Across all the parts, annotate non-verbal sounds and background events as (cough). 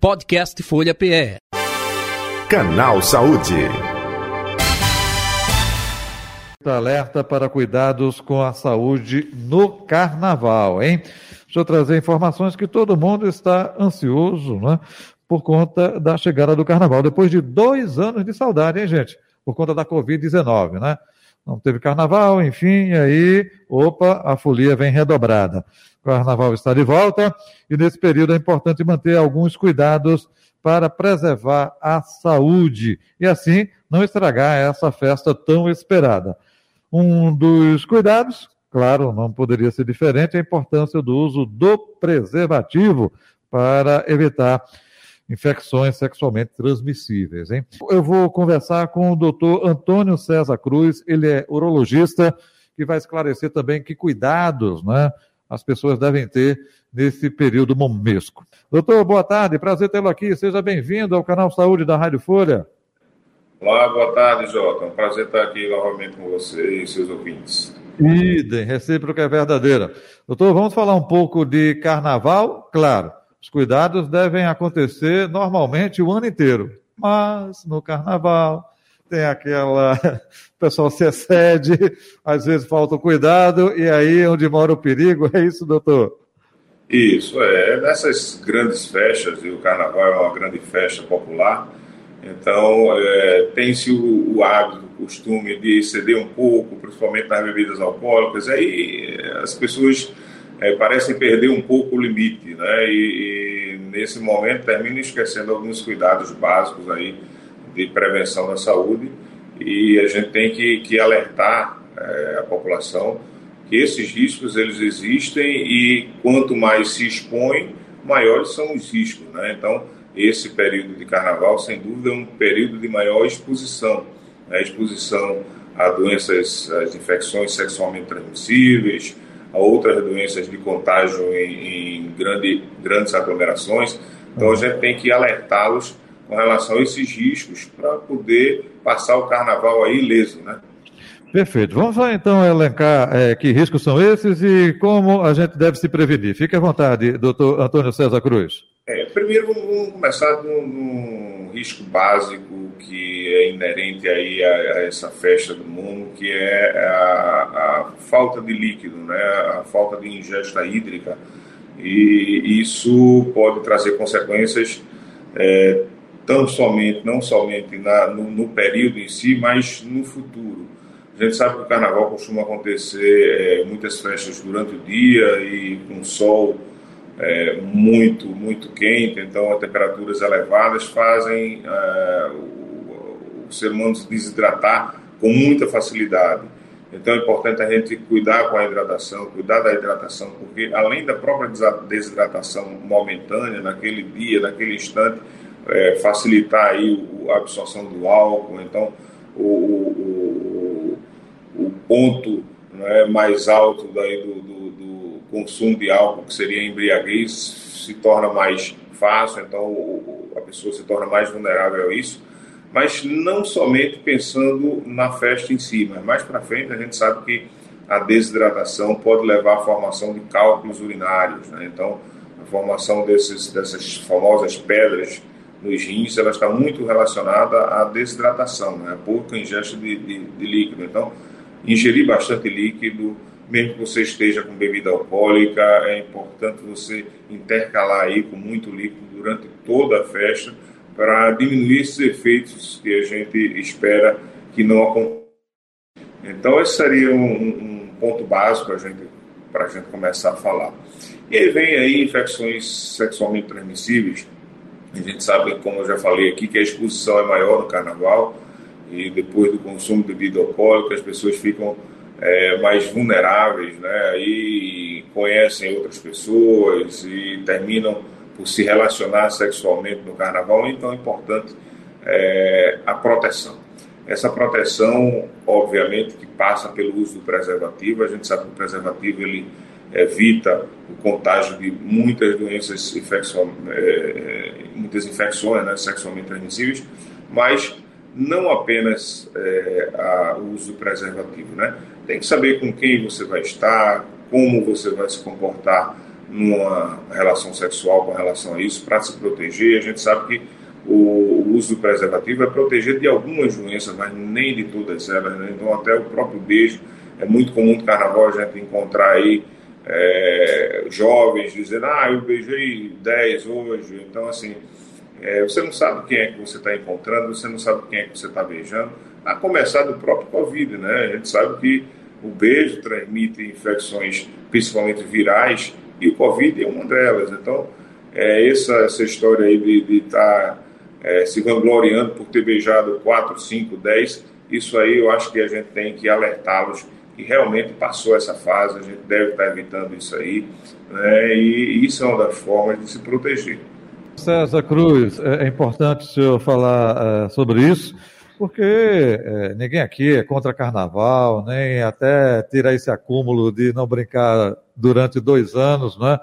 Podcast Folha PE. Canal Saúde. Alerta para cuidados com a saúde no carnaval, hein? Deixa eu trazer informações que todo mundo está ansioso, né? Por conta da chegada do carnaval, depois de dois anos de saudade, hein, gente? Por conta da Covid-19, né? Não teve carnaval, enfim, e aí, opa, a folia vem redobrada. O carnaval está de volta e nesse período é importante manter alguns cuidados para preservar a saúde e assim não estragar essa festa tão esperada. Um dos cuidados, claro, não poderia ser diferente, é a importância do uso do preservativo para evitar infecções sexualmente transmissíveis. Hein? Eu vou conversar com o doutor Antônio César Cruz, ele é urologista, que vai esclarecer também que cuidados né, as pessoas devem ter nesse período momesco. Doutor, boa tarde, prazer tê-lo aqui, seja bem-vindo ao canal Saúde da Rádio Folha. Olá, boa tarde, Jota. Um prazer estar aqui novamente com você e seus ouvintes. Idem, recíproca é verdadeira. Doutor, vamos falar um pouco de carnaval? Claro, os cuidados devem acontecer normalmente o ano inteiro, mas no carnaval tem aquela. (laughs) O pessoal se excede, às vezes falta o cuidado, e aí é onde mora o perigo, é isso, doutor? Isso, é. Nessas grandes festas, e o carnaval é uma grande festa popular, então, é, tem-se o, o, hábito, o costume de ceder um pouco, principalmente nas bebidas alcoólicas, aí as pessoas é, parecem perder um pouco o limite, né? E, e, nesse momento terminam esquecendo alguns cuidados básicos aí de prevenção da saúde e a gente tem que, que alertar é, a população que esses riscos eles existem e quanto mais se expõe, maiores são os riscos, né? Então esse período de carnaval, sem dúvida, é um período de maior exposição, né? exposição a doenças, as infecções sexualmente transmissíveis, a outras doenças de contágio em, em grande, grandes aglomerações. Então a gente tem que alertá-los com relação a esses riscos para poder passar o carnaval aí ileso, né? Perfeito. Vamos lá então elencar é, que riscos são esses e como a gente deve se prevenir. Fique à vontade, doutor Antônio César Cruz. É, primeiro vamos começar num, risco básico que é inerente aí a, a, essa festa do mundo, que é a, a, falta de líquido, né? a falta de ingesta hídrica. E isso pode trazer consequências é, tão somente, não somente na, no, no período em si, mas no futuro. A gente sabe que o carnaval costuma acontecer é, muitas festas durante o dia e com sol é, muito, muito quente, então as temperaturas elevadas fazem é, o, ser humano se desidratar com muita facilidade. Então é importante a gente cuidar com a hidratação, cuidar da hidratação, porque além da própria desidratação momentânea, naquele dia, naquele instante, é, facilitar aí a absorção do álcool, então o, o, o ponto né, mais alto daí do, do consumo de álcool, que seria embriaguez, se torna mais fácil, então a pessoa se torna mais vulnerável a isso. Mas não somente pensando na festa em si, mas mais para frente a gente sabe que a desidratação pode levar à formação de cálculos urinários. Né? Então, a formação desses, dessas famosas pedras nos rins, ela está muito relacionada à desidratação, né? pouca ingesta de, de, de líquido. Então, ingerir bastante líquido, mesmo que você esteja com bebida alcoólica, é importante você intercalar aí com muito líquido durante toda a festa para diminuir esses efeitos que a gente espera que não aconteçam. Então, esse seria um, um ponto básico para gente, a gente começar a falar. E aí vem aí infecções sexualmente transmissíveis. A gente sabe, como eu já falei aqui, que a exposição é maior no carnaval e depois do consumo de bebida alcoólica as pessoas ficam é, mais vulneráveis, né? E conhecem outras pessoas e terminam por se relacionar sexualmente no carnaval. Então é importante é, a proteção. Essa proteção, obviamente, que passa pelo uso do preservativo. A gente sabe que o preservativo ele evita o contágio de muitas doenças infecção, é, muitas infecções né, sexualmente transmissíveis, mas não apenas é, a, o uso do preservativo, né? Tem que saber com quem você vai estar, como você vai se comportar numa relação sexual com relação a isso, para se proteger. A gente sabe que o, uso do preservativo é proteger de algumas doenças, mas nem de todas elas. Né? Então, até o próprio beijo. É muito comum no carnaval a gente encontrar aí é, jovens dizendo: Ah, eu beijei 10 hoje. Então, assim, é, você não sabe quem é que você está encontrando, você não sabe quem é que você está beijando. A começar do próprio Covid, né? A gente sabe que o beijo transmite infecções, principalmente virais, e o Covid é uma delas. Então, é, essa, essa história aí de estar tá, é, se vangloriando por ter beijado 4, 5, 10, isso aí eu acho que a gente tem que alertá-los que realmente passou essa fase, a gente deve estar evitando isso aí, né, e isso é uma das formas de se proteger. César Cruz, é, é importante o senhor falar uh, sobre isso, porque é, ninguém aqui é contra carnaval, nem até tirar esse acúmulo de não brincar durante dois anos, né?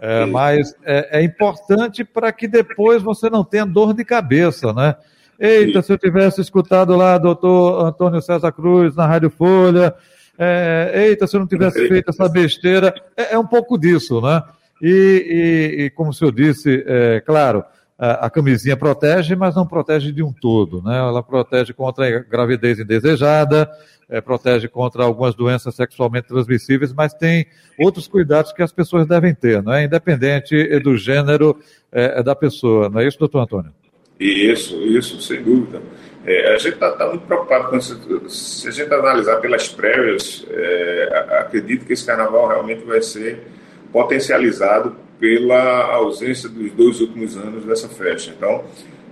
É, mas é, é importante para que depois você não tenha dor de cabeça, né? Eita, se eu tivesse escutado lá doutor Antônio César Cruz na Rádio Folha, é, eita, se eu não tivesse feito essa besteira, é, é um pouco disso, né? E, e, e, como o senhor disse, é, claro, a, camisinha protege, mas não protege de um todo, né? Ela protege contra a gravidez indesejada, é, protege contra algumas doenças sexualmente transmissíveis, mas tem outros cuidados que as pessoas devem ter, não é? Independente do gênero é, da pessoa, não é isso, doutor Antônio? Isso, isso, sem dúvida. É, a gente está tá muito preocupado com isso. Se a gente analisar pelas prévias, é, acredito que esse carnaval realmente vai ser potencializado pela ausência dos dois últimos anos dessa festa. Então,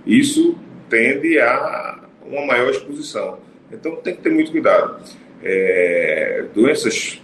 isso tende a uma maior exposição. Então, tem que ter muito cuidado. É, doenças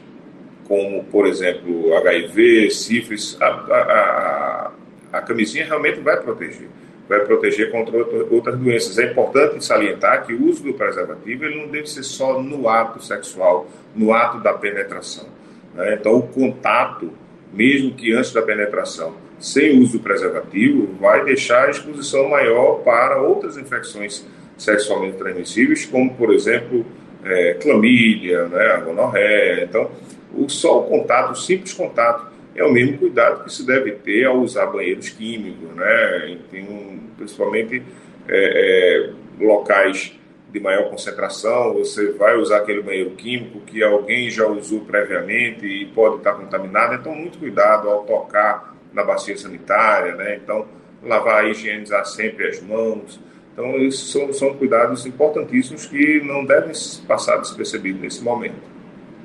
como, por exemplo, HIV, sífilis, a, a, a, a camisinha realmente vai proteger vai proteger contra outras doenças. É importante salientar que o uso do preservativo ele não deve ser só no ato sexual, no ato da penetração. Né? Então, o contato, mesmo que antes da penetração, sem uso preservativo, vai deixar a exposição maior para outras infecções sexualmente transmissíveis, como, por exemplo, é, clamídia, né, a gonorreia. Então, o, só o contato, o simples contato, é o mesmo cuidado que se deve ter ao usar banheiros químicos, né? Um, principalmente é, é, locais de maior concentração, você vai usar aquele banheiro químico que alguém já usou previamente e pode estar contaminado, então muito cuidado ao tocar na bacia sanitária, né? Então, lavar higienizar sempre as mãos. Então, esses são, são cuidados importantíssimos que não devem passar despercebidos nesse momento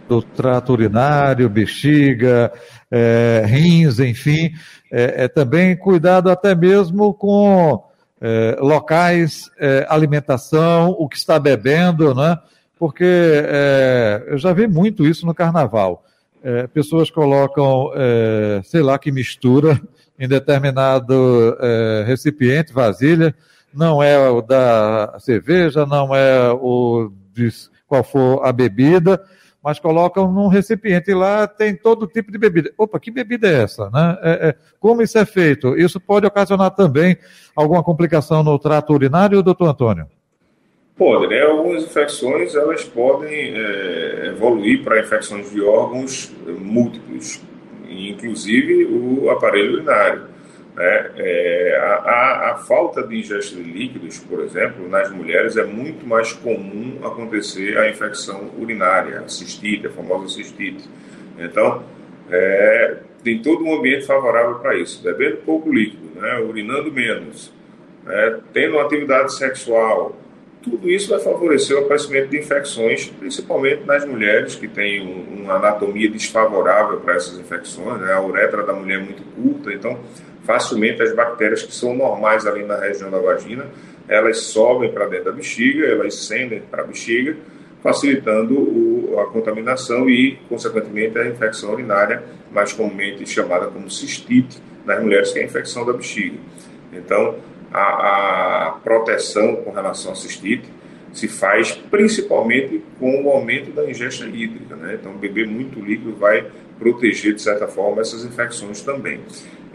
do trato urinário, bexiga, é, rins, enfim, é, é, também cuidado até mesmo com é, locais, é, alimentação, o que está bebendo, né? Porque é, eu já vi muito isso no carnaval. É, pessoas colocam, sei lá, que mistura em determinado recipiente, vasilha, não é o da cerveja, não é o de qual for a bebida, mas colocam num recipiente e lá tem todo tipo de bebida. Opa, que bebida é essa? Né? É, é, como isso é feito? Isso pode ocasionar também alguma complicação no trato urinário, doutor Antônio? Pode, né? Algumas infecções elas podem é, evoluir para infecções de órgãos múltiplos, inclusive o aparelho urinário. Né? É, a, falta de ingesta de líquidos, por exemplo, nas mulheres é muito mais comum acontecer a infecção urinária, a cistite, a famosa cistite. Então, é, tem todo um ambiente favorável para isso. Bebendo pouco líquido, né? urinando menos, né? tendo atividade sexual, tudo isso vai favorecer o aparecimento de infecções, principalmente nas mulheres que têm um, uma anatomia desfavorável para essas infecções. Né? A uretra da mulher é muito curta, então facilmente as bactérias que são normais ali na região da vagina, elas sobem para dentro da bexiga, elas ascendem para a bexiga, facilitando o, a contaminação e, consequentemente, a infecção urinária, mais comumente chamada como cistite, nas mulheres, que é a infecção da bexiga. Então, a, a proteção com relação à cistite se faz principalmente com o aumento da ingesta hídrica. Né? Então, beber muito líquido vai proteger, de certa forma, essas infecções também.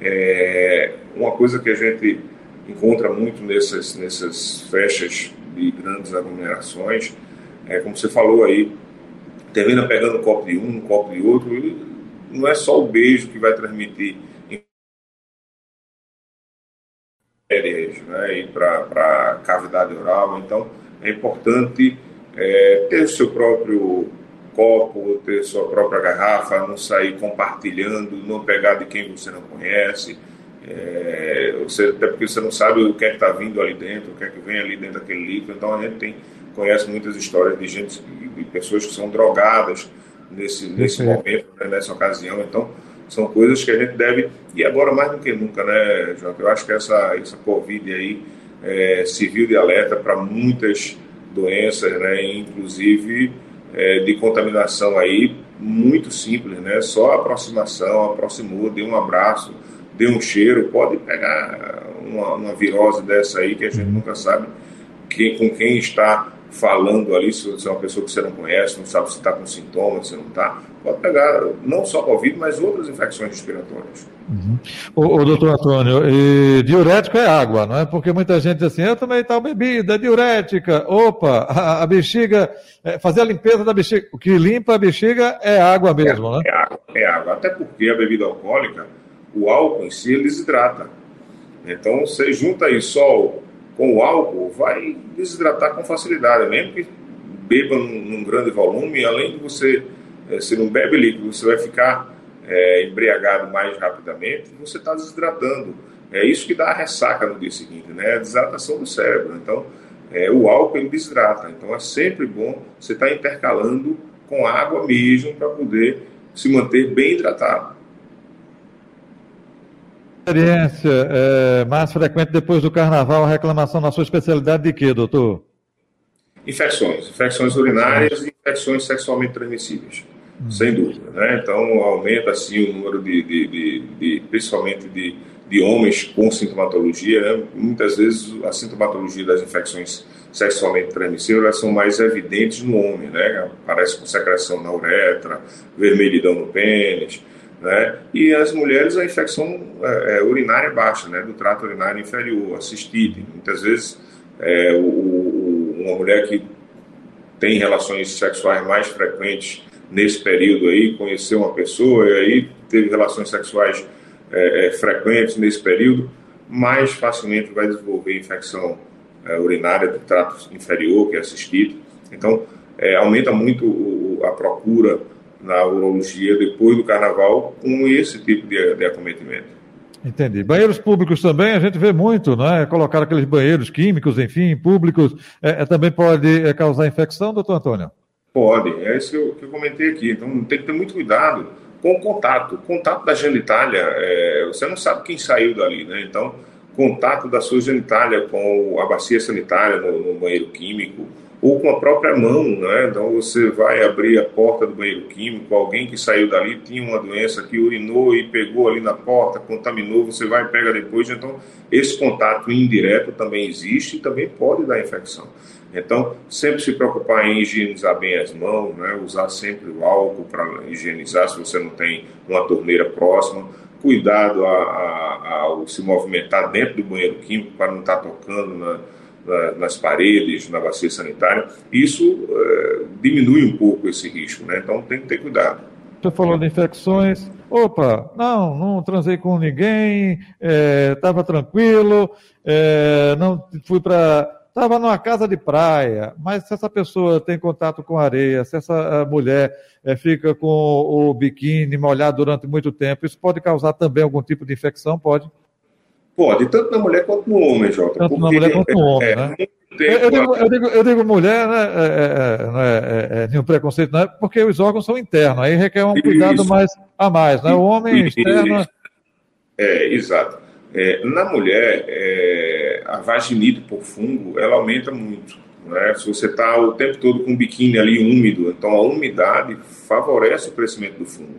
É, uma coisa que a gente encontra muito nessas, nessas festas de grandes aglomerações é, como você falou aí, termina pegando um copo de um, um copo de outro, e não é só o beijo que vai transmitir né, e para a cavidade oral. Então, é importante é, ter o seu próprio copo, ter sua própria garrafa, não sair compartilhando, não pegar de quem você não conhece. É, você, até porque você não sabe o que é que está vindo ali dentro, o que é que vem ali dentro daquele líquido. Então a gente tem, conhece muitas histórias de gente, de pessoas que são drogadas nesse, nesse momento, né, nessa ocasião. Então são coisas que a gente deve, e agora mais do que nunca, né, João? Eu acho que essa, essa Covid aí é, serviu de alerta para muitas doenças, né, inclusive é, de contaminação aí muito simples, né? Só aproximação, aproximou, deu um abraço, deu um cheiro, pode pegar uma, uma virose dessa aí que a gente nunca sabe que, com quem está falando ali, se você é uma pessoa que você não conhece, não sabe se está com sintomas, se não está, pode pegar não só Covid, mas outras infecções respiratórias. Uhum. O, o doutor Antônio, diurético é água, não é? Porque muita gente diz assim, eu também tal bebida, diurética, opa, a, a bexiga, é, fazer a limpeza da bexiga, o que limpa a bexiga é água mesmo, é, né? É água, é água, até porque a bebida alcoólica, o álcool em si, ele desidrata. Então, você junta aí sol com o álcool, vai desidratar com facilidade, mesmo que beba num, num grande volume, além de você, é, se não bebe líquido, você vai ficar é, embriagado mais rapidamente, você está desidratando. É isso que dá a ressaca no dia seguinte, né? A desidratação do cérebro. Então, é, o álcool ele desidrata. Então, é sempre bom você estar tá intercalando com água mesmo para poder se manter bem hidratado. Experiência é, mais frequente depois do carnaval, a reclamação na sua especialidade de quê, doutor? Infecções, infecções urinárias e infecções sexualmente transmissíveis, hum. sem dúvida. Né? Então, aumenta assim o número de, de, de, de principalmente de, de homens com sintomatologia. Né? Muitas vezes a sintomatologia das infecções sexualmente transmissíveis são mais evidentes no homem, né? Aparece com secreção na uretra, vermelhidão no pênis, né? E as mulheres, a infecção é, é, urinária baixa, né? do trato urinário inferior, a cistite. Muitas vezes, é, o, o, uma mulher que tem relações sexuais mais frequentes nesse período aí, conheceu uma pessoa e aí teve relações sexuais é, é frequentes nesse período, mais facilmente vai desenvolver infecção é, urinária do trato inferior, que é a cistite. Então, aumenta muito a procura na urologia depois do carnaval com esse tipo de, de acometimento. Entendi. Banheiros públicos também a gente vê muito, não é? Colocar aqueles banheiros químicos, enfim, públicos, é, é, também pode é, causar infecção, doutor Antônio? Pode, é isso que eu, que eu, comentei aqui. Então tem que ter muito cuidado com o contato. O contato da genitália, é, você não sabe quem saiu dali, né? Então, contato da sua genitália com a bacia sanitária no, no banheiro químico, ou com a própria mão, né? Então você vai abrir a porta do banheiro químico, alguém que saiu dali tinha uma doença que urinou e pegou ali na porta, contaminou, você vai e pega depois. Então esse contato indireto também existe e também pode dar infecção. Então sempre se preocupar em higienizar bem as mãos, né? Usar sempre o álcool para higienizar se você não tem uma torneira próxima. Cuidado ao se movimentar dentro do banheiro químico para não estar tá tocando na nas paredes, na bacia sanitária, isso é, diminui um pouco esse risco, né? Então tem que ter cuidado. Você falou de infecções. Opa, não, não transei com ninguém, estava é, tranquilo, é, não fui para. Estava numa casa de praia, mas se essa pessoa tem contato com areia, se essa mulher é, fica com o biquíni molhado durante muito tempo, isso pode causar também algum tipo de infecção? Pode? Pode, tanto na mulher quanto no homem, Jota. Tanto na mulher quanto no homem, é, né? Eu digo, eu, digo, eu digo, mulher, né, é, é, não é, é, é, nenhum preconceito, não é porque os órgãos são internos, aí requer um cuidado Isso. mais a mais, né? O homem Isso. externo. É, exato. É, na mulher, é, a vaginite por fungo, ela aumenta muito. Né? Se você está o tempo todo com o biquíni ali úmido, então a umidade favorece o crescimento do fungo.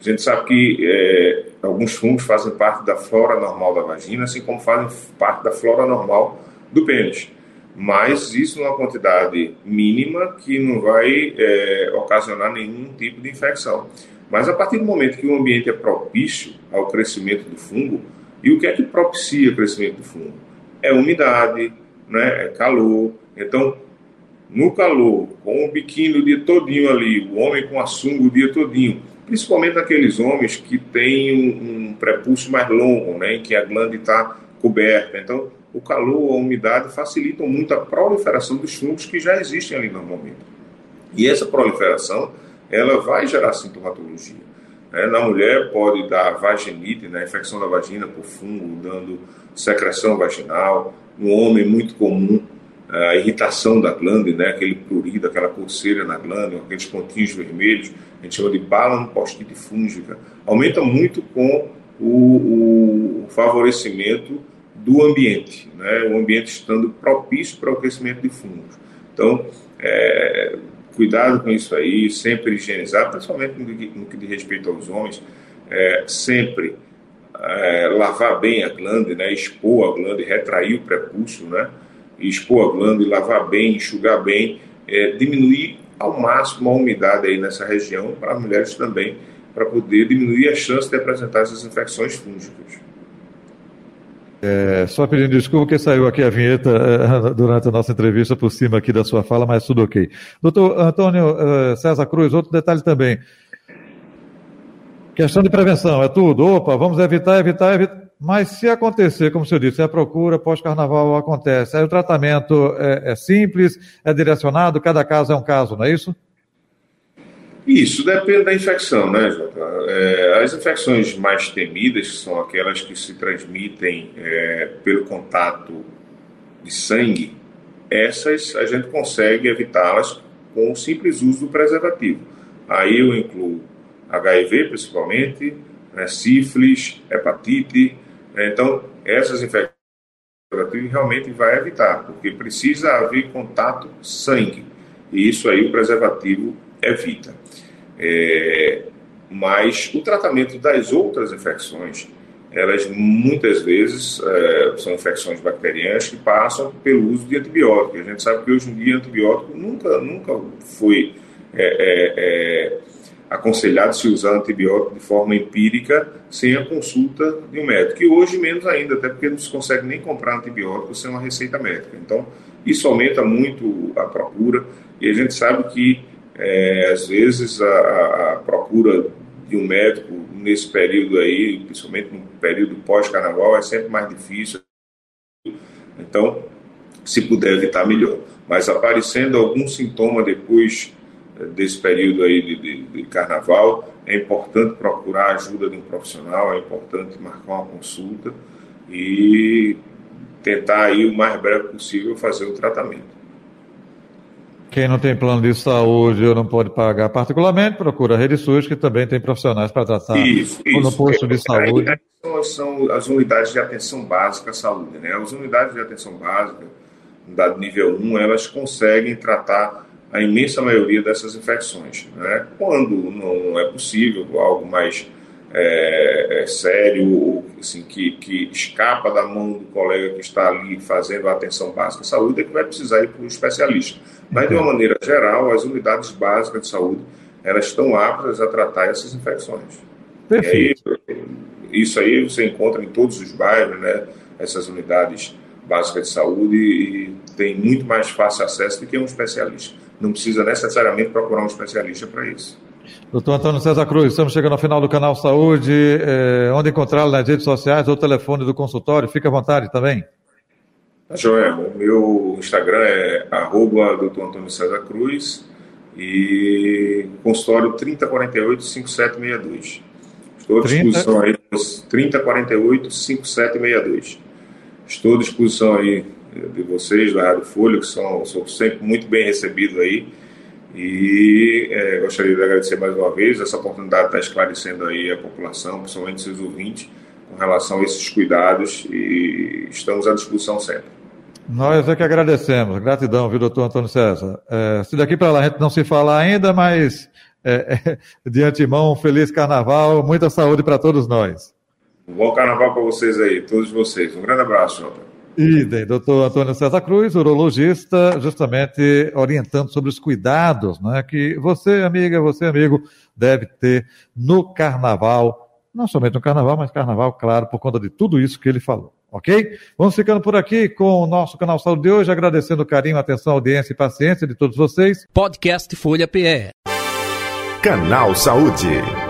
A gente sabe que é, alguns fungos fazem parte da flora normal da vagina, assim como fazem parte da flora normal do pênis. Mas isso numa quantidade mínima que não vai é, ocasionar nenhum tipo de infecção. Mas a partir do momento que o ambiente é propício ao crescimento do fungo, e o que é que propicia o crescimento do fungo? É umidade, né? é calor. Então, no calor, com o biquíni o dia todinho ali, o homem com a sunga o dia todinho, principalmente aqueles homens que têm um, um prepúcio mais longo, né, em que a glândula está coberta. Então, o calor, a umidade facilitam muito a proliferação dos fungos que já existem ali normalmente. E essa proliferação, ela vai gerar sintomatologia. Né? Na mulher pode dar vaginite, né, infecção da vagina por fungo, dando secreção vaginal. No homem, muito comum, a irritação da glândula, né, aquele prurido, aquela coceira na glândula, aqueles pontinhos vermelhos, a gente chama de balanopostite fúngica. Aumenta muito com o, o favorecimento do ambiente, né, o ambiente estando propício para o crescimento de fungos. Então, é, cuidado com isso aí, sempre higienizar, principalmente no que, no que diz respeito aos homens, é, sempre é, lavar bem a glândula, né, expor a glândula, retrair o prepúcio, né, expor a glândula, lavar bem, enxugar bem, é, diminuir ao máximo a umidade aí nessa região, para mulheres também, para poder diminuir a chance de apresentar essas infecções fúngicas. É, só pedindo desculpa que saiu aqui a vinheta é, (laughs) durante a nossa entrevista por cima aqui da sua fala, mas tudo ok. Doutor Antônio uh, César Cruz, outro detalhe também. Questão de prevenção, é tudo. Opa, vamos evitar, evitar, evitar. Mas se acontecer, como o senhor disse, a procura pós-carnaval acontece, aí o tratamento é, é simples, é direcionado, cada caso é um caso, não é isso? Isso depende da infecção, né, Jota? É, as infecções mais temidas são aquelas que se transmitem é, pelo contato de sangue. Essas a gente consegue evitá-las com o simples uso do preservativo. Aí eu incluo HIV, principalmente, né, sífilis, hepatite. Né, então, essas infecções realmente vai evitar, porque precisa haver contato sangue. E isso aí o preservativo evita. É, mas o tratamento das outras infecções, elas muitas vezes é, são infecções bacterianas que passam pelo uso de antibiótico. A gente sabe que hoje em dia antibiótico nunca, nunca foi é, é, é aconselhado se usar antibiótico de forma empírica sem a consulta de um médico. E hoje menos ainda, até porque não se consegue nem comprar antibiótico sem uma receita médica. Então, isso aumenta muito a procura e a gente sabe que é, às vezes a, a, procura de um médico nesse período aí, principalmente no período pós-carnaval, é sempre mais difícil. Então, se puder evitar, melhor. Mas aparecendo algum sintoma depois desse período aí de, de, de, carnaval, é importante procurar a ajuda de um profissional, é importante marcar uma consulta e tentar aí o mais breve possível fazer o tratamento. Quem não tem plano de saúde ou não pode pagar particularmente, procura a Rede SUS, que também tem profissionais para tratar isso, isso. no posto de saúde. Aí, são as unidades de atenção básica à saúde. Né? As unidades de atenção básica, unidade nível 1, elas conseguem tratar a imensa maioria dessas infecções. Né? Quando não é possível, algo mais é, é sério, assim, que, que escapa da mão do colega que está ali fazendo a atenção básica à saúde, é que vai precisar ir para o especialista. Mas, de uma maneira geral, as unidades básicas de saúde elas estão aptas a tratar essas infecções. Perfeito. Aí, isso aí você encontra em todos os bairros, né? Essas unidades básicas de saúde e tem muito mais fácil acesso do que um especialista. Não precisa necessariamente procurar um especialista para isso. Doutor Antônio César Cruz, estamos chegando ao final do canal Saúde. É, onde encontrá-lo nas redes sociais ou telefone do consultório? Fique à vontade também. Tá joia. O meu Instagram é arroba doutor Antônio César Cruz e consultório 3048-5762. Estou à disposição 30... aí, 3048-5762. Estou à disposição aí de vocês da Rádio Folha, que são, sou sempre muito bem recebido aí. E é, gostaria de agradecer mais uma vez essa oportunidade de estar esclarecendo aí a população, principalmente seus ouvintes, com relação a esses cuidados e estamos à disposição sempre. Nós é que agradecemos. Gratidão, viu, doutor Antônio César. É, se daqui para lá a gente não se fala ainda, mas é, é, (laughs) de antemão, um feliz carnaval, muita saúde para todos nós. Um bom carnaval para vocês aí, todos vocês. Um grande abraço, Jota. Idem, doutor Antônio César Cruz, urologista, justamente orientando sobre os cuidados né, que você, amiga, você, amigo, deve ter no carnaval. Não somente no carnaval, mas carnaval, claro, por conta de tudo isso que ele falou. Ok? Vamos ficando por aqui com o nosso canal Saúde de hoje, agradecendo o carinho, atenção, audiência e paciência de todos vocês. Podcast Folha PE. Canal Saúde.